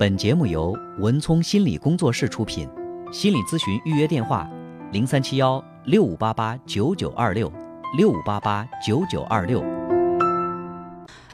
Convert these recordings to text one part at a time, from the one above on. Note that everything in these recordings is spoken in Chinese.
本节目由文聪心理工作室出品，心理咨询预约电话：零三七幺六五八八九九二六六五八八九九二六。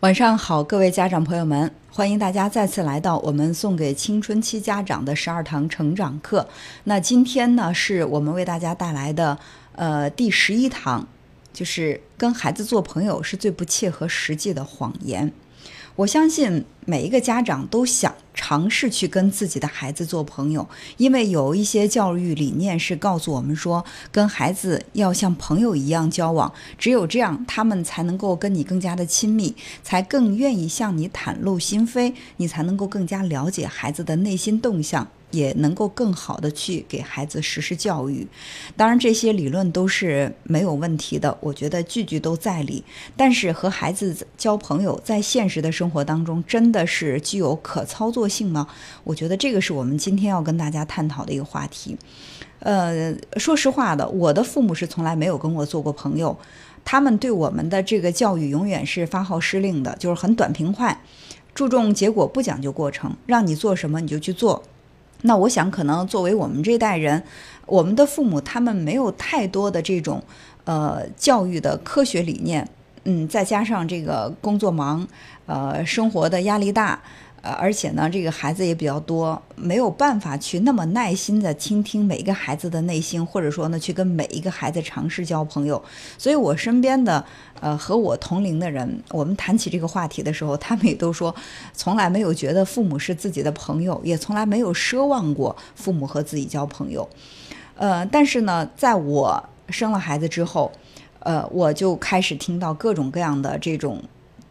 晚上好，各位家长朋友们，欢迎大家再次来到我们送给青春期家长的十二堂成长课。那今天呢，是我们为大家带来的呃第十一堂，就是跟孩子做朋友是最不切合实际的谎言。我相信每一个家长都想尝试去跟自己的孩子做朋友，因为有一些教育理念是告诉我们说，跟孩子要像朋友一样交往，只有这样，他们才能够跟你更加的亲密，才更愿意向你袒露心扉，你才能够更加了解孩子的内心动向。也能够更好的去给孩子实施教育，当然这些理论都是没有问题的，我觉得句句都在理。但是和孩子交朋友，在现实的生活当中，真的是具有可操作性吗？我觉得这个是我们今天要跟大家探讨的一个话题。呃，说实话的，我的父母是从来没有跟我做过朋友，他们对我们的这个教育永远是发号施令的，就是很短平快，注重结果不讲究过程，让你做什么你就去做。那我想，可能作为我们这代人，我们的父母他们没有太多的这种呃教育的科学理念，嗯，再加上这个工作忙，呃，生活的压力大。呃，而且呢，这个孩子也比较多，没有办法去那么耐心的倾听每一个孩子的内心，或者说呢，去跟每一个孩子尝试交朋友。所以我身边的呃和我同龄的人，我们谈起这个话题的时候，他们也都说，从来没有觉得父母是自己的朋友，也从来没有奢望过父母和自己交朋友。呃，但是呢，在我生了孩子之后，呃，我就开始听到各种各样的这种。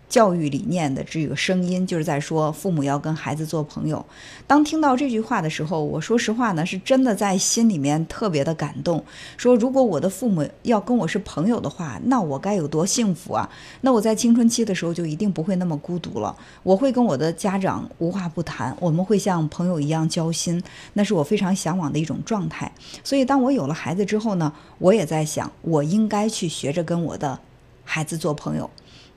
教育理念的这个声音，就是在说父母要跟孩子做朋友。当听到这句话的时候，我说实话呢，是真的在心里面特别的感动。说如果我的父母要跟我是朋友的话，那我该有多幸福啊！那我在青春期的时候就一定不会那么孤独了。我会跟我的家长无话不谈，我们会像朋友一样交心，那是我非常向往的一种状态。所以当我有了孩子之后呢，我也在想，我应该去学着跟我的孩子做朋友。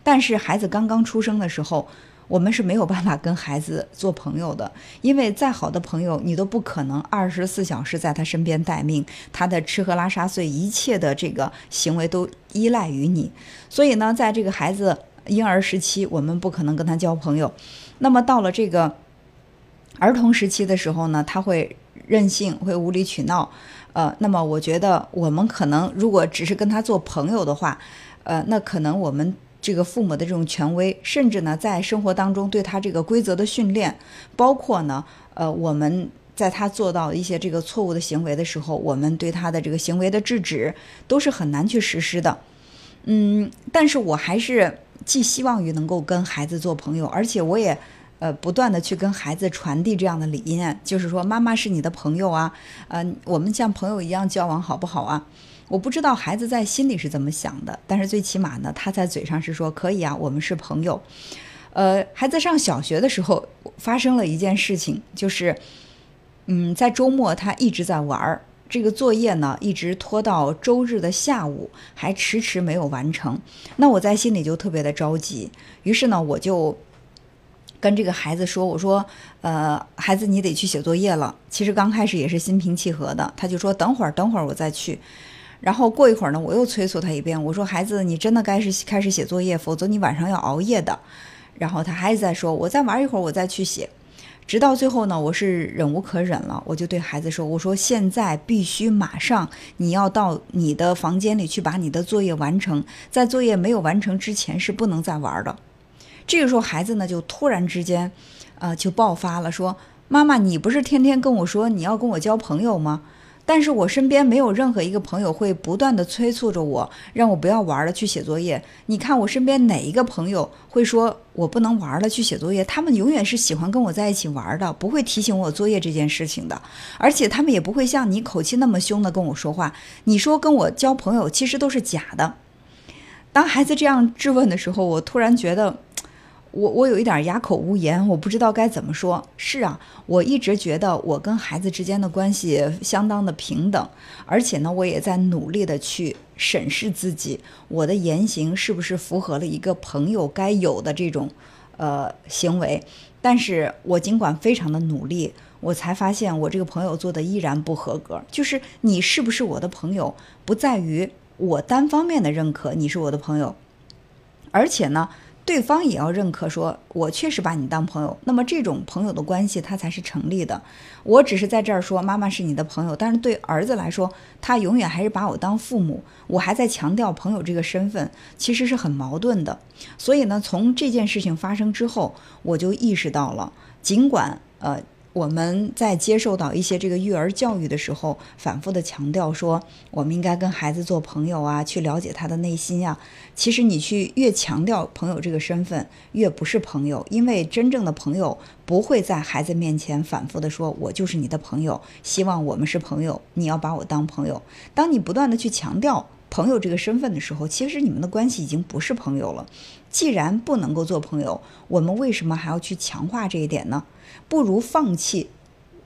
但是孩子刚刚出生的时候，我们是没有办法跟孩子做朋友的，因为再好的朋友，你都不可能二十四小时在他身边待命，他的吃喝拉撒睡一切的这个行为都依赖于你。所以呢，在这个孩子婴儿时期，我们不可能跟他交朋友。那么到了这个儿童时期的时候呢，他会任性，会无理取闹。呃，那么我觉得我们可能如果只是跟他做朋友的话，呃，那可能我们。这个父母的这种权威，甚至呢，在生活当中对他这个规则的训练，包括呢，呃，我们在他做到一些这个错误的行为的时候，我们对他的这个行为的制止，都是很难去实施的。嗯，但是我还是寄希望于能够跟孩子做朋友，而且我也呃不断的去跟孩子传递这样的理念，就是说妈妈是你的朋友啊，呃，我们像朋友一样交往好不好啊？我不知道孩子在心里是怎么想的，但是最起码呢，他在嘴上是说可以啊，我们是朋友。呃，孩子上小学的时候发生了一件事情，就是，嗯，在周末他一直在玩儿，这个作业呢一直拖到周日的下午，还迟迟没有完成。那我在心里就特别的着急，于是呢，我就跟这个孩子说：“我说，呃，孩子，你得去写作业了。”其实刚开始也是心平气和的，他就说：“等会儿，等会儿我再去。”然后过一会儿呢，我又催促他一遍，我说：“孩子，你真的该是开始写作业，否则你晚上要熬夜的。”然后他还是在说：“我再玩一会儿，我再去写。”直到最后呢，我是忍无可忍了，我就对孩子说：“我说现在必须马上，你要到你的房间里去把你的作业完成，在作业没有完成之前是不能再玩的。”这个时候孩子呢就突然之间，呃，就爆发了，说：“妈妈，你不是天天跟我说你要跟我交朋友吗？”但是我身边没有任何一个朋友会不断的催促着我，让我不要玩了，去写作业。你看我身边哪一个朋友会说我不能玩了，去写作业？他们永远是喜欢跟我在一起玩的，不会提醒我作业这件事情的。而且他们也不会像你口气那么凶的跟我说话。你说跟我交朋友，其实都是假的。当孩子这样质问的时候，我突然觉得。我我有一点哑口无言，我不知道该怎么说。是啊，我一直觉得我跟孩子之间的关系相当的平等，而且呢，我也在努力的去审视自己，我的言行是不是符合了一个朋友该有的这种，呃行为。但是我尽管非常的努力，我才发现我这个朋友做的依然不合格。就是你是不是我的朋友，不在于我单方面的认可你是我的朋友，而且呢。对方也要认可，说我确实把你当朋友，那么这种朋友的关系它才是成立的。我只是在这儿说妈妈是你的朋友，但是对儿子来说，他永远还是把我当父母。我还在强调朋友这个身份，其实是很矛盾的。所以呢，从这件事情发生之后，我就意识到了，尽管呃。我们在接受到一些这个育儿教育的时候，反复的强调说，我们应该跟孩子做朋友啊，去了解他的内心呀。其实你去越强调朋友这个身份，越不是朋友，因为真正的朋友不会在孩子面前反复的说，我就是你的朋友，希望我们是朋友，你要把我当朋友。当你不断的去强调朋友这个身份的时候，其实你们的关系已经不是朋友了。既然不能够做朋友，我们为什么还要去强化这一点呢？不如放弃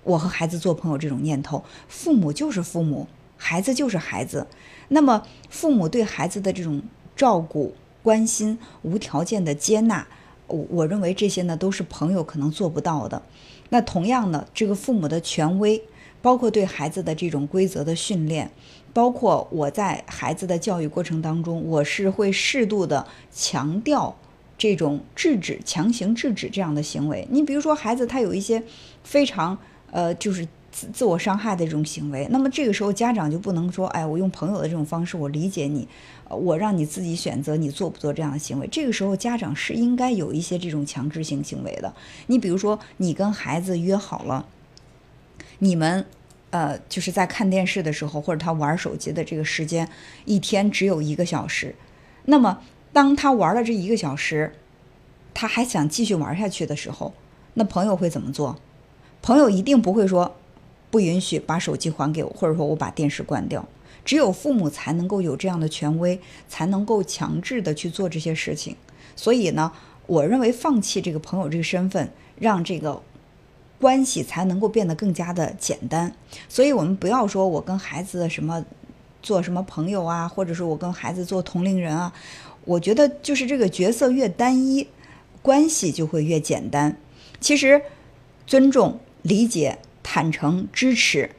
我和孩子做朋友这种念头。父母就是父母，孩子就是孩子。那么，父母对孩子的这种照顾、关心、无条件的接纳，我我认为这些呢都是朋友可能做不到的。那同样呢，这个父母的权威，包括对孩子的这种规则的训练，包括我在孩子的教育过程当中，我是会适度的强调。这种制止、强行制止这样的行为，你比如说孩子他有一些非常呃，就是自自我伤害的这种行为，那么这个时候家长就不能说，哎，我用朋友的这种方式，我理解你，我让你自己选择你做不做这样的行为。这个时候家长是应该有一些这种强制性行为的。你比如说，你跟孩子约好了，你们呃就是在看电视的时候，或者他玩手机的这个时间，一天只有一个小时，那么。当他玩了这一个小时，他还想继续玩下去的时候，那朋友会怎么做？朋友一定不会说不允许把手机还给我，或者说我把电视关掉。只有父母才能够有这样的权威，才能够强制的去做这些事情。所以呢，我认为放弃这个朋友这个身份，让这个关系才能够变得更加的简单。所以我们不要说我跟孩子什么做什么朋友啊，或者说我跟孩子做同龄人啊。我觉得就是这个角色越单一，关系就会越简单。其实，尊重、理解、坦诚、支持，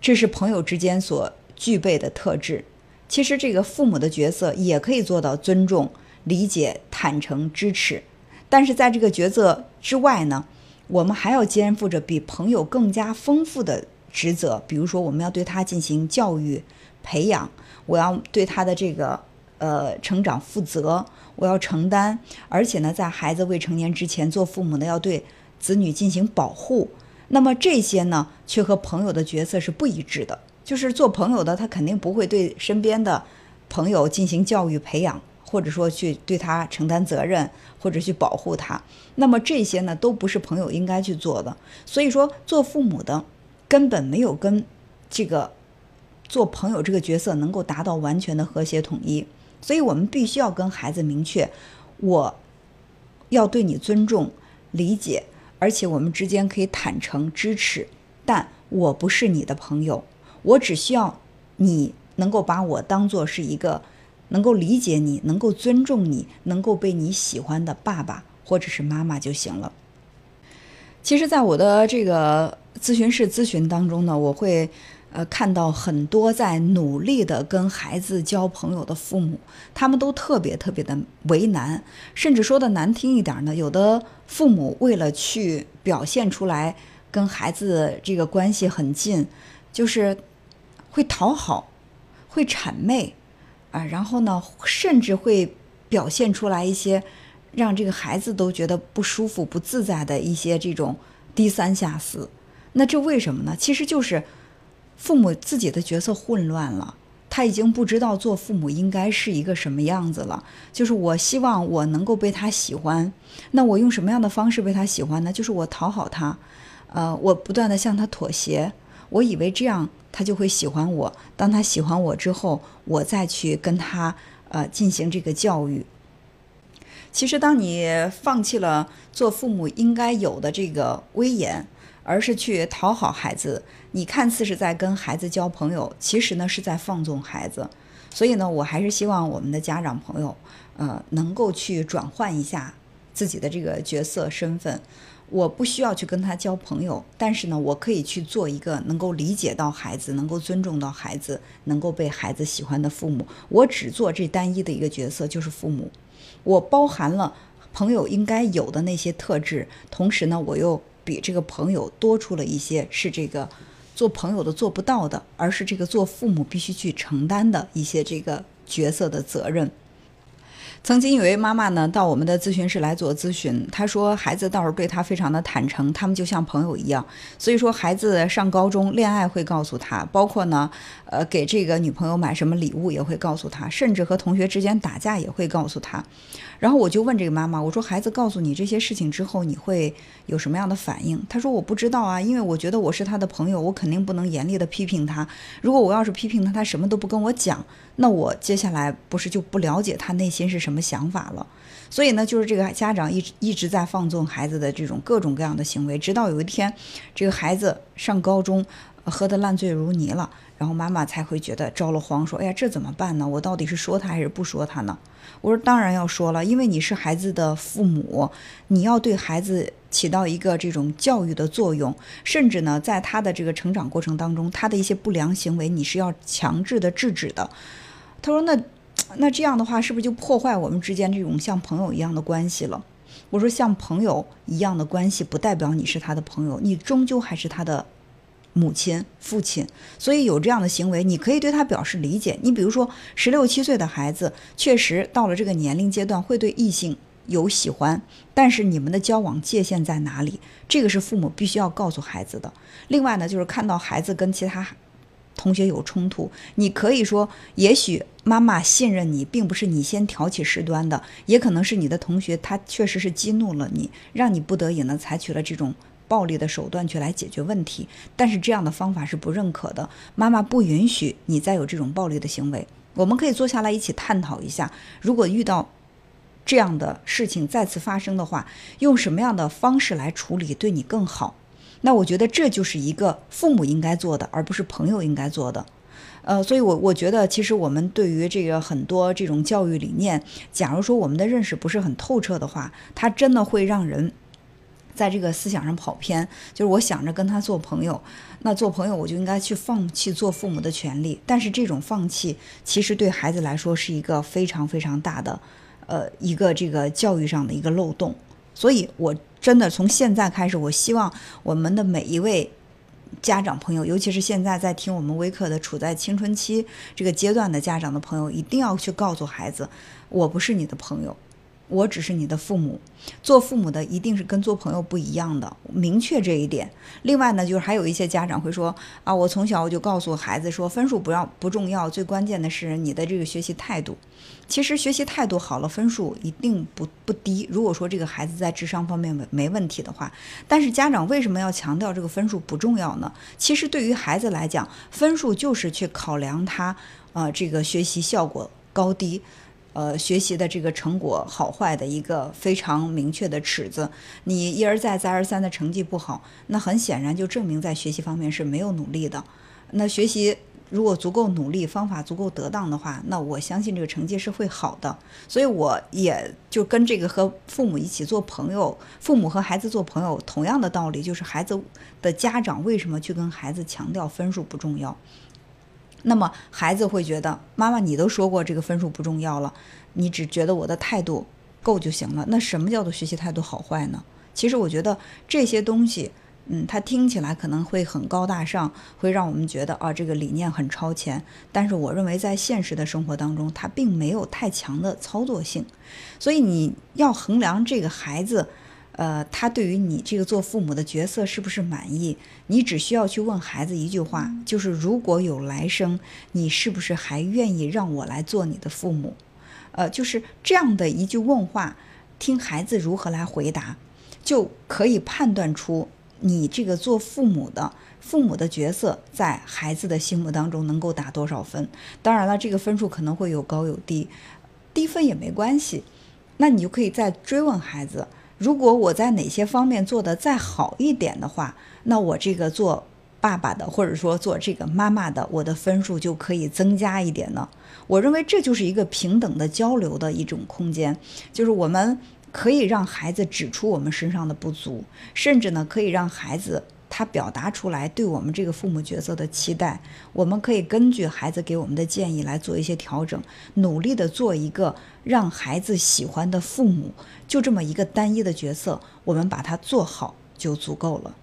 这是朋友之间所具备的特质。其实，这个父母的角色也可以做到尊重、理解、坦诚、支持。但是，在这个角色之外呢，我们还要肩负着比朋友更加丰富的职责。比如说，我们要对他进行教育、培养，我要对他的这个。呃，成长负责，我要承担，而且呢，在孩子未成年之前，做父母的要对子女进行保护。那么这些呢，却和朋友的角色是不一致的。就是做朋友的，他肯定不会对身边的朋友进行教育培养，或者说去对他承担责任，或者去保护他。那么这些呢，都不是朋友应该去做的。所以说，做父母的根本没有跟这个做朋友这个角色能够达到完全的和谐统一。所以我们必须要跟孩子明确，我要对你尊重、理解，而且我们之间可以坦诚支持，但我不是你的朋友，我只需要你能够把我当做是一个能够理解你、能够尊重你、能够被你喜欢的爸爸或者是妈妈就行了。其实，在我的这个咨询室咨询当中呢，我会。呃，看到很多在努力的跟孩子交朋友的父母，他们都特别特别的为难，甚至说的难听一点呢，有的父母为了去表现出来跟孩子这个关系很近，就是会讨好，会谄媚，啊，然后呢，甚至会表现出来一些让这个孩子都觉得不舒服、不自在的一些这种低三下四。那这为什么呢？其实就是。父母自己的角色混乱了，他已经不知道做父母应该是一个什么样子了。就是我希望我能够被他喜欢，那我用什么样的方式被他喜欢呢？就是我讨好他，呃，我不断的向他妥协，我以为这样他就会喜欢我。当他喜欢我之后，我再去跟他呃进行这个教育。其实，当你放弃了做父母应该有的这个威严。而是去讨好孩子，你看似是在跟孩子交朋友，其实呢是在放纵孩子。所以呢，我还是希望我们的家长朋友，呃，能够去转换一下自己的这个角色身份。我不需要去跟他交朋友，但是呢，我可以去做一个能够理解到孩子、能够尊重到孩子、能够被孩子喜欢的父母。我只做这单一的一个角色，就是父母。我包含了朋友应该有的那些特质，同时呢，我又比这个朋友多出了一些是这个做朋友的做不到的，而是这个做父母必须去承担的一些这个角色的责任。曾经有位妈妈呢，到我们的咨询室来做咨询。她说，孩子倒是对她非常的坦诚，他们就像朋友一样。所以说，孩子上高中恋爱会告诉他，包括呢，呃，给这个女朋友买什么礼物也会告诉他，甚至和同学之间打架也会告诉他。然后我就问这个妈妈，我说，孩子告诉你这些事情之后，你会有什么样的反应？她说，我不知道啊，因为我觉得我是他的朋友，我肯定不能严厉的批评他。如果我要是批评他，他什么都不跟我讲。那我接下来不是就不了解他内心是什么想法了？所以呢，就是这个家长一直一直在放纵孩子的这种各种各样的行为，直到有一天，这个孩子上高中，喝得烂醉如泥了，然后妈妈才会觉得着了慌，说：“哎呀，这怎么办呢？我到底是说他还是不说他呢？”我说：“当然要说了，因为你是孩子的父母，你要对孩子起到一个这种教育的作用，甚至呢，在他的这个成长过程当中，他的一些不良行为，你是要强制的制止的。”他说：“那，那这样的话，是不是就破坏我们之间这种像朋友一样的关系了？”我说：“像朋友一样的关系，不代表你是他的朋友，你终究还是他的母亲、父亲。所以有这样的行为，你可以对他表示理解。你比如说，十六七岁的孩子，确实到了这个年龄阶段，会对异性有喜欢，但是你们的交往界限在哪里？这个是父母必须要告诉孩子的。另外呢，就是看到孩子跟其他。”同学有冲突，你可以说，也许妈妈信任你，并不是你先挑起事端的，也可能是你的同学他确实是激怒了你，让你不得已呢采取了这种暴力的手段去来解决问题。但是这样的方法是不认可的，妈妈不允许你再有这种暴力的行为。我们可以坐下来一起探讨一下，如果遇到这样的事情再次发生的话，用什么样的方式来处理对你更好？那我觉得这就是一个父母应该做的，而不是朋友应该做的，呃，所以，我我觉得其实我们对于这个很多这种教育理念，假如说我们的认识不是很透彻的话，它真的会让人在这个思想上跑偏。就是我想着跟他做朋友，那做朋友我就应该去放弃做父母的权利，但是这种放弃其实对孩子来说是一个非常非常大的，呃，一个这个教育上的一个漏洞。所以，我真的从现在开始，我希望我们的每一位家长朋友，尤其是现在在听我们微课的、处在青春期这个阶段的家长的朋友，一定要去告诉孩子，我不是你的朋友。我只是你的父母，做父母的一定是跟做朋友不一样的，明确这一点。另外呢，就是还有一些家长会说啊，我从小我就告诉孩子说，分数不要不重要，最关键的是你的这个学习态度。其实学习态度好了，分数一定不不低。如果说这个孩子在智商方面没没问题的话，但是家长为什么要强调这个分数不重要呢？其实对于孩子来讲，分数就是去考量他呃这个学习效果高低。呃，学习的这个成果好坏的一个非常明确的尺子，你一而再再而三的成绩不好，那很显然就证明在学习方面是没有努力的。那学习如果足够努力，方法足够得当的话，那我相信这个成绩是会好的。所以我也就跟这个和父母一起做朋友，父母和孩子做朋友，同样的道理，就是孩子的家长为什么去跟孩子强调分数不重要？那么孩子会觉得，妈妈你都说过这个分数不重要了，你只觉得我的态度够就行了。那什么叫做学习态度好坏呢？其实我觉得这些东西，嗯，它听起来可能会很高大上，会让我们觉得啊，这个理念很超前。但是我认为在现实的生活当中，它并没有太强的操作性。所以你要衡量这个孩子。呃，他对于你这个做父母的角色是不是满意？你只需要去问孩子一句话，就是如果有来生，你是不是还愿意让我来做你的父母？呃，就是这样的一句问话，听孩子如何来回答，就可以判断出你这个做父母的父母的角色在孩子的心目当中能够打多少分。当然了，这个分数可能会有高有低，低分也没关系，那你就可以再追问孩子。如果我在哪些方面做得再好一点的话，那我这个做爸爸的，或者说做这个妈妈的，我的分数就可以增加一点呢。我认为这就是一个平等的交流的一种空间，就是我们。可以让孩子指出我们身上的不足，甚至呢，可以让孩子他表达出来对我们这个父母角色的期待。我们可以根据孩子给我们的建议来做一些调整，努力的做一个让孩子喜欢的父母。就这么一个单一的角色，我们把它做好就足够了。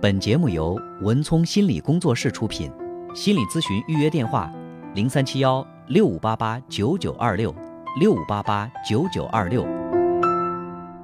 本节目由文聪心理工作室出品，心理咨询预约电话：零三七幺六五八八九九二六六五八八九九二六。